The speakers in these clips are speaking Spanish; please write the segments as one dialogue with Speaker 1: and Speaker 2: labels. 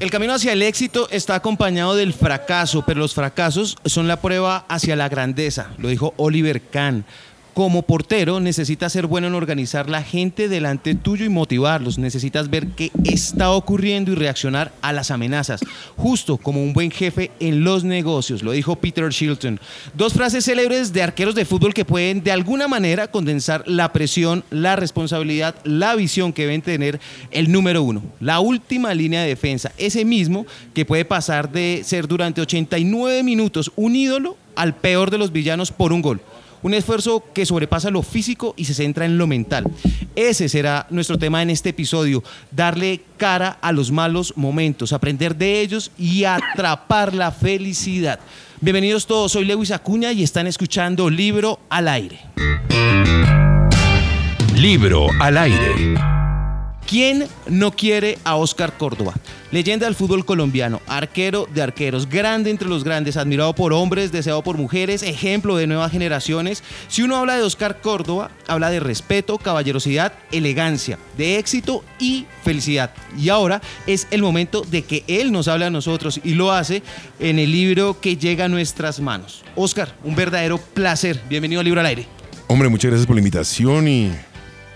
Speaker 1: El camino hacia el éxito está acompañado del fracaso, pero los fracasos son la prueba hacia la grandeza, lo dijo Oliver Kahn. Como portero necesitas ser bueno en organizar la gente delante tuyo y motivarlos. Necesitas ver qué está ocurriendo y reaccionar a las amenazas, justo como un buen jefe en los negocios, lo dijo Peter Shilton. Dos frases célebres de arqueros de fútbol que pueden de alguna manera condensar la presión, la responsabilidad, la visión que deben tener el número uno. La última línea de defensa, ese mismo que puede pasar de ser durante 89 minutos un ídolo al peor de los villanos por un gol. Un esfuerzo que sobrepasa lo físico y se centra en lo mental. Ese será nuestro tema en este episodio, darle cara a los malos momentos, aprender de ellos y atrapar la felicidad. Bienvenidos todos, soy Lewis Acuña y están escuchando Libro al Aire.
Speaker 2: Libro al Aire.
Speaker 1: ¿Quién no quiere a Oscar Córdoba? Leyenda del fútbol colombiano, arquero de arqueros, grande entre los grandes, admirado por hombres, deseado por mujeres, ejemplo de nuevas generaciones. Si uno habla de Oscar Córdoba, habla de respeto, caballerosidad, elegancia, de éxito y felicidad. Y ahora es el momento de que él nos hable a nosotros y lo hace en el libro que llega a nuestras manos. Oscar, un verdadero placer. Bienvenido al Libro al Aire.
Speaker 3: Hombre, muchas gracias por la invitación y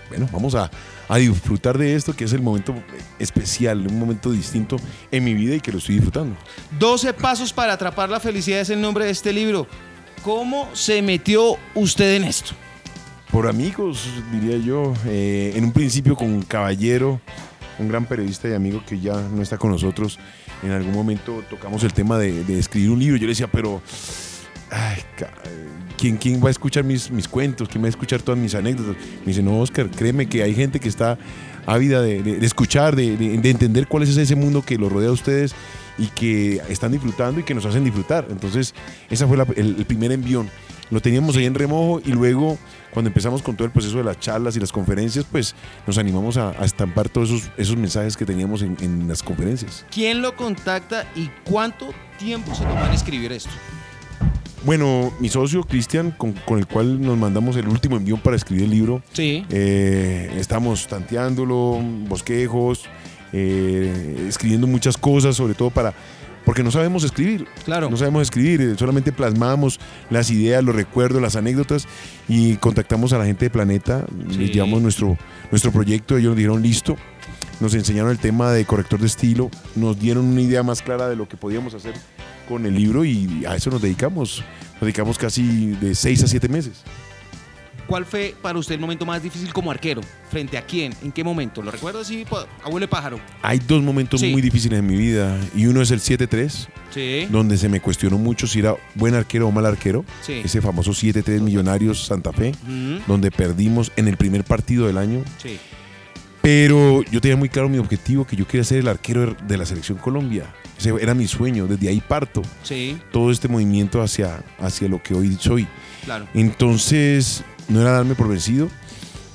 Speaker 3: bueno, vamos a a disfrutar de esto, que es el momento especial, un momento distinto en mi vida y que lo estoy disfrutando.
Speaker 1: 12 pasos para atrapar la felicidad es el nombre de este libro. ¿Cómo se metió usted en esto?
Speaker 3: Por amigos, diría yo. Eh, en un principio con Caballero, un gran periodista y amigo que ya no está con nosotros. En algún momento tocamos el tema de, de escribir un libro. Yo le decía, pero ay, ¿quién, ¿quién va a escuchar mis, cuentos? ¿Quién va a escuchar todas mis anécdotas? Me dice, no, Oscar, créeme que hay gente que está ávida de, escuchar, de, de, entender cuál es ese mundo que los rodea a ustedes y que están disfrutando y que nos hacen disfrutar. Entonces, ese fue el, primer envión. Lo teníamos ahí en remojo y luego, cuando empezamos con todo el proceso de las charlas y las conferencias, pues nos animamos a, estampar todos esos, esos, mensajes que teníamos en, en las conferencias.
Speaker 1: ¿Quién lo contacta y cuánto tiempo se toma en escribir esto?
Speaker 3: Bueno, mi socio Cristian, con, con, el cual nos mandamos el último envío para escribir el libro.
Speaker 1: Sí.
Speaker 3: Eh, estamos tanteándolo, bosquejos, eh, escribiendo muchas cosas, sobre todo para. Porque no sabemos escribir.
Speaker 1: Claro.
Speaker 3: No sabemos escribir, eh, solamente plasmamos las ideas, los recuerdos, las anécdotas y contactamos a la gente de Planeta. Sí. Les llevamos nuestro, nuestro proyecto, ellos nos dijeron listo. Nos enseñaron el tema de corrector de estilo, nos dieron una idea más clara de lo que podíamos hacer con el libro y a eso nos dedicamos. Nos dedicamos casi de seis a siete meses.
Speaker 1: ¿Cuál fue para usted el momento más difícil como arquero? ¿Frente a quién? ¿En qué momento? ¿Lo recuerda así, abuelo pájaro?
Speaker 3: Hay dos momentos sí. muy difíciles en mi vida y uno es el 7-3,
Speaker 1: sí.
Speaker 3: donde se me cuestionó mucho si era buen arquero o mal arquero.
Speaker 1: Sí.
Speaker 3: Ese famoso 7-3 Millonarios Santa Fe,
Speaker 1: uh -huh.
Speaker 3: donde perdimos en el primer partido del año.
Speaker 1: Sí.
Speaker 3: Pero yo tenía muy claro mi objetivo, que yo quería ser el arquero de la selección Colombia. Ese era mi sueño, desde ahí parto.
Speaker 1: Sí.
Speaker 3: Todo este movimiento hacia, hacia lo que hoy soy.
Speaker 1: Claro.
Speaker 3: Entonces, no era darme por vencido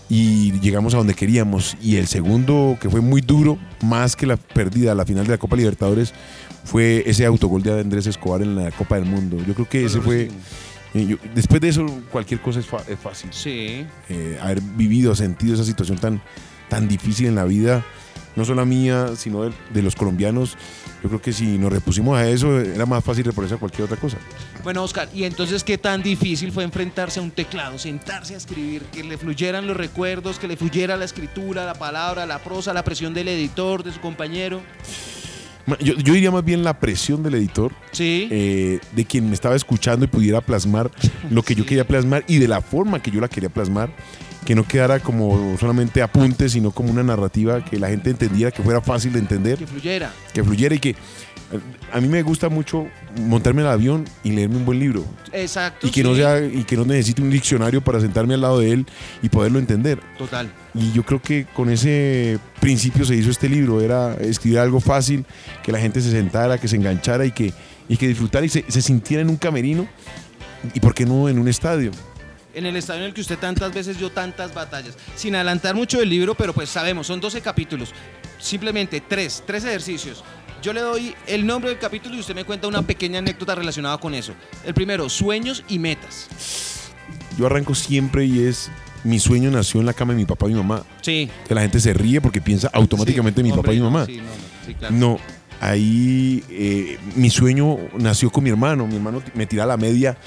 Speaker 3: y llegamos a donde queríamos. Y el segundo, que fue muy duro, más que la pérdida la final de la Copa Libertadores, fue ese autogol de Andrés Escobar en la Copa del Mundo. Yo creo que ese fue... Eh, yo, después de eso, cualquier cosa es, es fácil.
Speaker 1: Sí.
Speaker 3: Eh, haber vivido, sentido esa situación tan, tan difícil en la vida, no solo mía, sino de, de, los colombianos. Yo creo que si nos repusimos a eso, era más fácil reponerse a cualquier otra cosa.
Speaker 1: Bueno, Oscar, ¿y entonces qué tan difícil fue enfrentarse a un teclado, sentarse a escribir, que le fluyeran los recuerdos, que le fluyera la escritura, la palabra, la prosa, la presión del editor, de su compañero?
Speaker 3: Yo, yo, diría más bien la presión del editor,
Speaker 1: sí.
Speaker 3: eh, de quien me estaba escuchando y pudiera plasmar lo que sí. yo quería plasmar y de la forma que yo la quería plasmar, que no quedara como solamente apuntes, sino como una narrativa que la gente entendiera, que fuera fácil de entender.
Speaker 1: Que fluyera.
Speaker 3: Que fluyera y que a mí me gusta mucho montarme en el avión y leerme un buen libro.
Speaker 1: Exacto.
Speaker 3: Y que, sí. no, sea, y que no necesite un diccionario para sentarme al lado de él y poderlo entender.
Speaker 1: Total.
Speaker 3: Y yo creo que con ese principio se hizo este libro, era escribir algo fácil, que la gente se sentara, que se enganchara y que, y que disfrutara y se, se sintiera en un camerino y por qué no en un estadio
Speaker 1: en el estadio en el que usted tantas veces dio tantas batallas. Sin adelantar mucho del libro, pero pues sabemos, son 12 capítulos. Simplemente tres, tres ejercicios. Yo le doy el nombre del capítulo y usted me cuenta una pequeña anécdota relacionada con eso. El primero, sueños y metas.
Speaker 3: Yo arranco siempre y es mi sueño nació en la cama de mi papá y mi mamá.
Speaker 1: Sí.
Speaker 3: Que la gente se ríe porque piensa automáticamente
Speaker 1: sí,
Speaker 3: en mi
Speaker 1: hombre,
Speaker 3: papá y mi
Speaker 1: no,
Speaker 3: mamá.
Speaker 1: Sí, no, no, sí, claro.
Speaker 3: no, ahí eh, mi sueño nació con mi hermano. Mi hermano me tiraba la media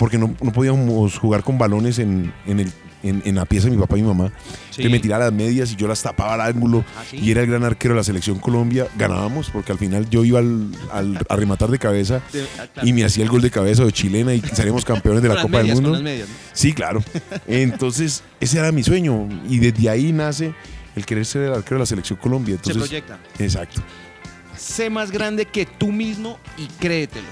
Speaker 3: porque no, no podíamos jugar con balones en, en el en, en, la pieza de mi papá y mi mamá,
Speaker 1: Sí.
Speaker 3: que me tiraba las medias y yo las tapaba al ángulo
Speaker 1: ¿Ah, sí?
Speaker 3: y era el gran arquero de la selección Colombia. Ganábamos porque al final yo iba al, al- a rematar de cabeza
Speaker 1: De- ah, claro.
Speaker 3: y me hacía el gol de cabeza de chilena y salíamos campeones de la Copa
Speaker 1: medias,
Speaker 3: del Mundo.
Speaker 1: las medias, ¿no?
Speaker 3: Sí, claro. Entonces, ese era mi sueño y desde ahí nace el querer ser el arquero de la selección Colombia.
Speaker 1: Se
Speaker 3: Entonces,
Speaker 1: proyecta.
Speaker 3: exacto.
Speaker 1: Sé más grande que tú mismo y créetelo.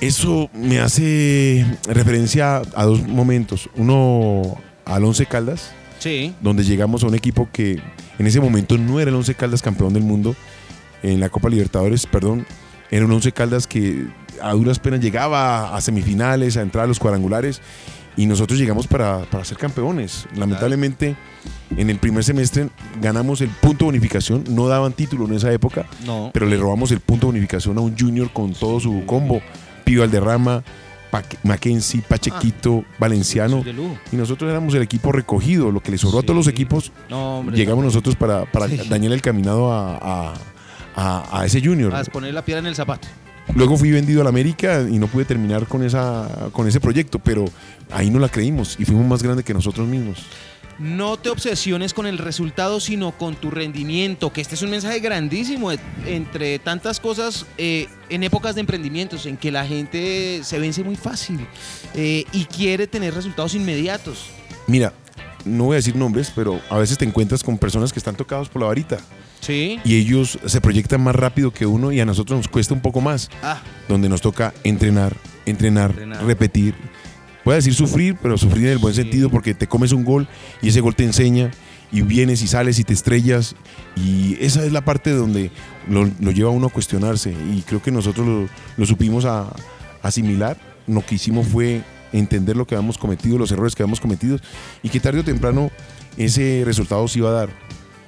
Speaker 3: Eso me hace referencia a dos momentos. Uno al Once Caldas,
Speaker 1: Sí.
Speaker 3: donde llegamos a un equipo que en ese momento no era el Once Caldas campeón del mundo en la Copa Libertadores, perdón, era un Once Caldas que a duras penas llegaba a semifinales, a entrar a los cuadrangulares y nosotros llegamos para, para ser campeones. Lamentablemente en el primer semestre ganamos el punto de bonificación, no daban título en esa época,
Speaker 1: No.
Speaker 3: pero le robamos el punto de bonificación a un junior con todo su combo, Pío Alderrama, Pa- Mackenzie, Pachequito, Valenciano. Y nosotros éramos el equipo recogido, lo que le sobró a todos los equipos.
Speaker 1: No, hombre.
Speaker 3: Llegamos nosotros para, para
Speaker 1: Sí.
Speaker 3: dañar el caminado a, a- a- a ese junior.
Speaker 1: A poner la piedra en el zapato.
Speaker 3: Luego fui vendido a la América y no pude terminar con, esa, con ese proyecto, pero ahí no la creímos y fuimos más grandes que nosotros mismos.
Speaker 1: No te obsesiones con el resultado, sino con tu rendimiento, que este es un mensaje grandísimo eh, entre tantas cosas eh, en épocas de emprendimientos, en que la gente se vence muy fácil eh, y quiere tener resultados inmediatos.
Speaker 3: Mira, no voy a decir nombres, pero a veces te encuentras con personas que están tocados por la varita
Speaker 1: Sí.
Speaker 3: y ellos se proyectan más rápido que uno y a nosotros nos cuesta un poco más.
Speaker 1: Ah,
Speaker 3: donde nos toca entrenar, entrenar,
Speaker 1: Entrenar.
Speaker 3: repetir. Voy a decir sufrir, pero sufrir en el buen sentido porque te comes un gol y ese gol te enseña y vienes y sales y te estrellas y esa es la parte donde lo, lo lleva a uno a cuestionarse y creo que nosotros lo, lo supimos a, asimilar. Lo que hicimos fue entender lo que habíamos cometido, los errores que habíamos cometido y que tarde o temprano ese resultado se iba a dar.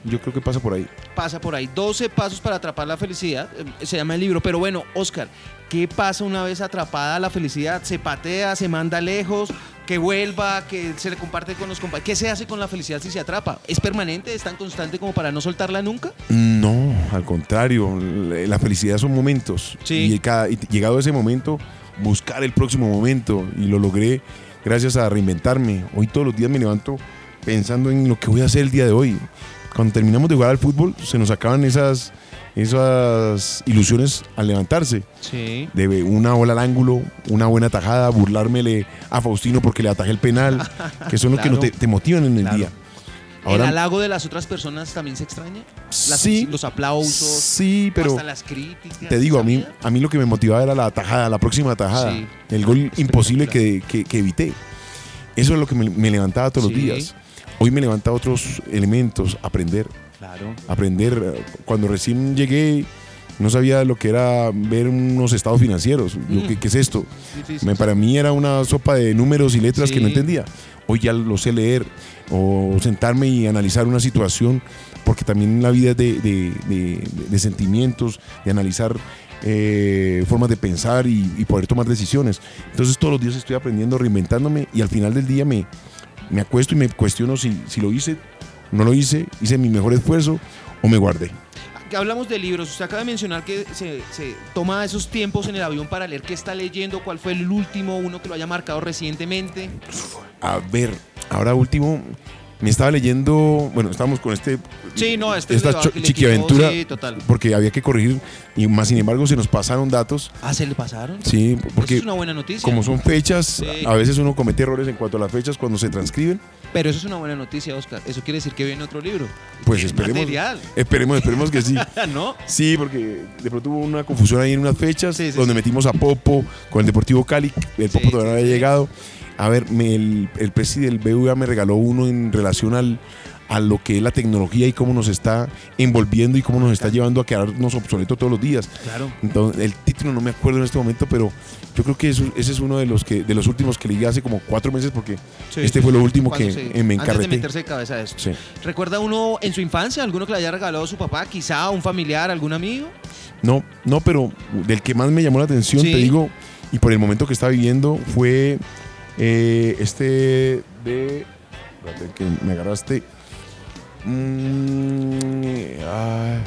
Speaker 3: Yo creo que pasa por ahí.
Speaker 1: pasa por ahí. 12 pasos para atrapar la felicidad. eh, Se llama el libro. Pero bueno, Oscar, ¿qué pasa una vez atrapada la felicidad? ¿Se patea, se manda lejos, que vuelva, que se le comparte con los compañeros? ¿Qué se hace con la felicidad si se atrapa? ¿Es permanente? ¿Es tan constante como para no soltarla nunca?
Speaker 3: No, al contrario, la felicidad son momentos.
Speaker 1: Sí.
Speaker 3: Y, cada- y llegado ese momento, buscar el próximo momento. Y lo logré gracias a reinventarme. Hoy todos los días me levanto pensando en lo que voy a hacer el día de hoy. Cuando terminamos de jugar al fútbol, se nos acaban esas, esas ilusiones al levantarse.
Speaker 1: Sí.
Speaker 3: De una bola al ángulo, una buena tajada, burlármele a Faustino porque le atajé el penal, que son los que no
Speaker 1: Claro.
Speaker 3: te, te motivan en el
Speaker 1: Claro.
Speaker 3: día.
Speaker 1: ¿El halago de las otras personas también se extraña? Las-
Speaker 3: sí,
Speaker 1: Los aplausos,
Speaker 3: sí, pero
Speaker 1: hasta las críticas.
Speaker 3: te digo, a mí, a mí lo que me motivaba era la tajada, la próxima tajada,
Speaker 1: Sí.
Speaker 3: el gol imposible que, que- que evité. Eso es lo que me, me levantaba todos
Speaker 1: Sí.
Speaker 3: los días. Hoy me levanta otros elementos, aprender,
Speaker 1: Claro.
Speaker 3: aprender. Cuando recién llegué, no sabía lo que era ver unos estados financieros. Yo,
Speaker 1: Mm.
Speaker 3: ¿qué, qué es esto? Me- para mí era una sopa de números y letras que no entendía. Hoy ya lo sé leer o sentarme y analizar una situación, porque también la vida es de, de- de- de sentimientos, de analizar eh, formas de pensar y, y poder tomar decisiones. Entonces todos los días estoy aprendiendo, reinventándome y al final del día me, me acuesto y me cuestiono si, si lo hice, no lo hice, hice mi mejor esfuerzo o me guardé.
Speaker 1: Que hablamos de libros. Usted acaba de mencionar que se, se toma esos tiempos en el avión para leer qué está leyendo, cuál fue el último, uno que lo haya marcado recientemente.
Speaker 3: A ver, ahora último, me estaba leyendo, bueno, estábamos con este
Speaker 1: Sí, no, este
Speaker 3: esta chiquiaventura,
Speaker 1: sí, total.
Speaker 3: porque había que corregir y más sin embargo se nos pasaron datos,
Speaker 1: Ah, ¿se le pasaron?
Speaker 3: sí,
Speaker 1: Eso
Speaker 3: porque
Speaker 1: es una buena noticia.
Speaker 3: como son fechas,
Speaker 1: Sí.
Speaker 3: a veces uno comete errores en cuanto a las fechas cuando se transcriben,
Speaker 1: Pero eso es una buena noticia, Oscar. Eso quiere decir que viene otro libro.
Speaker 3: pues esperemos,
Speaker 1: material.
Speaker 3: esperemos, esperemos que sí.
Speaker 1: ¿No?
Speaker 3: Sí, porque de pronto hubo una confusión ahí en unas fechas
Speaker 1: Sí, sí,
Speaker 3: donde metimos a Popo con el Deportivo Cali, el Popo todavía no había llegado. A ver, me- el, el presidente del BVA me regaló uno en relación al, a lo que es la tecnología y cómo nos está envolviendo y cómo nos está llevando a quedarnos obsoletos todos los días.
Speaker 1: Claro.
Speaker 3: Entonces, el título no me acuerdo en este momento, pero yo creo que eso- ese es uno de los que de los últimos que leí hace como cuatro meses porque
Speaker 1: Sí,
Speaker 3: este
Speaker 1: sí,
Speaker 3: fue lo
Speaker 1: sí.
Speaker 3: último
Speaker 1: Cuando
Speaker 3: que eh, me
Speaker 1: Antes de
Speaker 3: encarreté.
Speaker 1: meterse de cabeza a esto.
Speaker 3: Sí.
Speaker 1: ¿Recuerda uno en su infancia, alguno que le haya regalado a su papá, quizá un familiar, algún amigo?
Speaker 3: No, no, pero del que más me llamó la atención,
Speaker 1: Sí.
Speaker 3: te digo, y por el momento que estaba viviendo, fue eh, este de. Espérate que me agarraste. Mm, ah,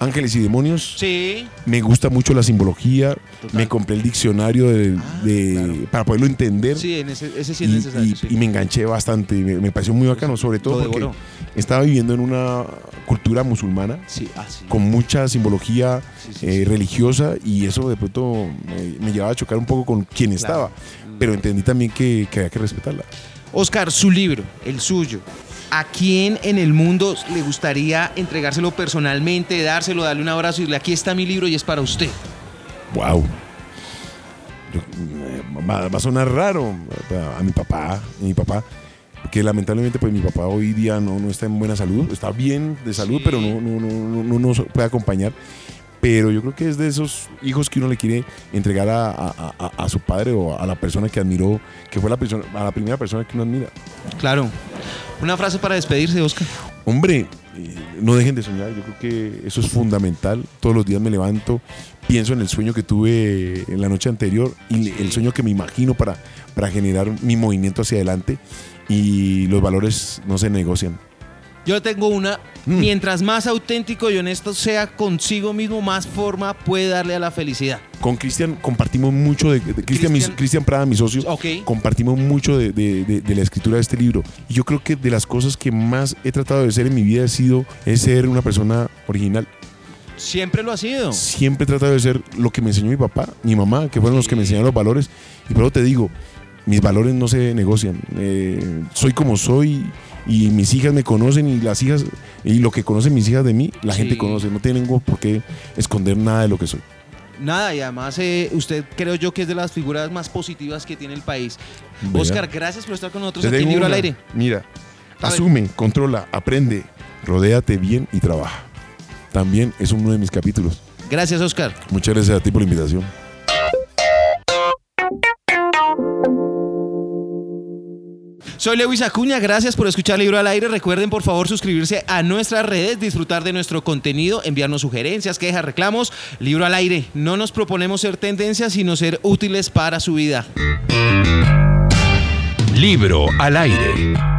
Speaker 3: Ángeles y Demonios.
Speaker 1: Sí.
Speaker 3: Me gusta mucho la simbología.
Speaker 1: Total.
Speaker 3: Me compré el diccionario de,
Speaker 1: Ah,
Speaker 3: de-
Speaker 1: claro.
Speaker 3: para poderlo entender.
Speaker 1: Sí, en ese, ese sí es
Speaker 3: y,
Speaker 1: necesario.
Speaker 3: y-
Speaker 1: sí.
Speaker 3: y me enganché bastante. Me, me pareció muy bacano, sobre todo porque estaba viviendo en una cultura musulmana
Speaker 1: Sí, ah,
Speaker 3: con mucha simbología eh, religiosa y eso de pronto me, me llevaba a chocar un poco con quien estaba.
Speaker 1: Mm.
Speaker 3: Pero entendí también que, que había que respetarla.
Speaker 1: Oscar, su libro, el suyo. ¿A quién en el mundo le gustaría entregárselo personalmente, dárselo, darle un abrazo y decirle, aquí está mi libro y es para usted?
Speaker 3: Wow. Yo- eh, va, va a sonar raro a mi papá, a mi papá, que lamentablemente pues mi papá hoy día no, no está en buena salud, está bien de salud,
Speaker 1: Sí.
Speaker 3: pero no, no, no, no- no nos puede acompañar. Pero yo creo que es de esos hijos que uno le quiere entregar a, a- a- a su padre o a la persona que admiró, que fue la, persona, a la primera persona que uno admira.
Speaker 1: Claro. Una frase para despedirse, Oscar.
Speaker 3: Hombre, eh, no dejen de soñar, yo creo que eso es fundamental. Todos los días me levanto, pienso en el sueño que tuve en la noche anterior y el sueño que me imagino para, para generar mi movimiento hacia adelante y los valores no se negocian.
Speaker 1: Yo tengo una.
Speaker 3: Mm.
Speaker 1: Mientras más auténtico y honesto sea consigo mismo, más forma puede darle a la felicidad.
Speaker 3: Con Cristian compartimos mucho de, de- Cristian, Prada, mi socio,
Speaker 1: Ok.
Speaker 3: compartimos mucho de, de- de- de la escritura de este libro. Y yo creo que de las cosas que más he tratado de ser en mi vida ha sido es ser una persona original.
Speaker 1: Siempre lo ha sido.
Speaker 3: siempre he tratado de ser lo que me enseñó mi papá, mi mamá, que fueron los que me enseñaron los valores. Y pero te digo, mis valores no se negocian. Eh, soy como soy y mis hijas me conocen y las hijas, y lo que conocen mis hijas de mí, la
Speaker 1: Sí.
Speaker 3: gente conoce. No tengo por qué esconder nada de lo que soy.
Speaker 1: Nada, y además eh, usted creo yo que es de las figuras más positivas que tiene el país.
Speaker 3: Vea.
Speaker 1: Oscar, gracias por estar con nosotros
Speaker 3: Te
Speaker 1: aquí en Libro al. Aire.
Speaker 3: Mira, asume, controla, aprende, rodéate bien y trabaja. También es uno de mis capítulos.
Speaker 1: Gracias, Oscar.
Speaker 3: Muchas gracias a ti por la invitación.
Speaker 1: Soy Lewis Acuña, gracias por escuchar Libro al Aire. Recuerden por favor suscribirse a nuestras redes, disfrutar de nuestro contenido, enviarnos sugerencias, quejas, reclamos. Libro al Aire, no nos proponemos ser tendencias, sino ser útiles para su vida.
Speaker 2: Libro al aire.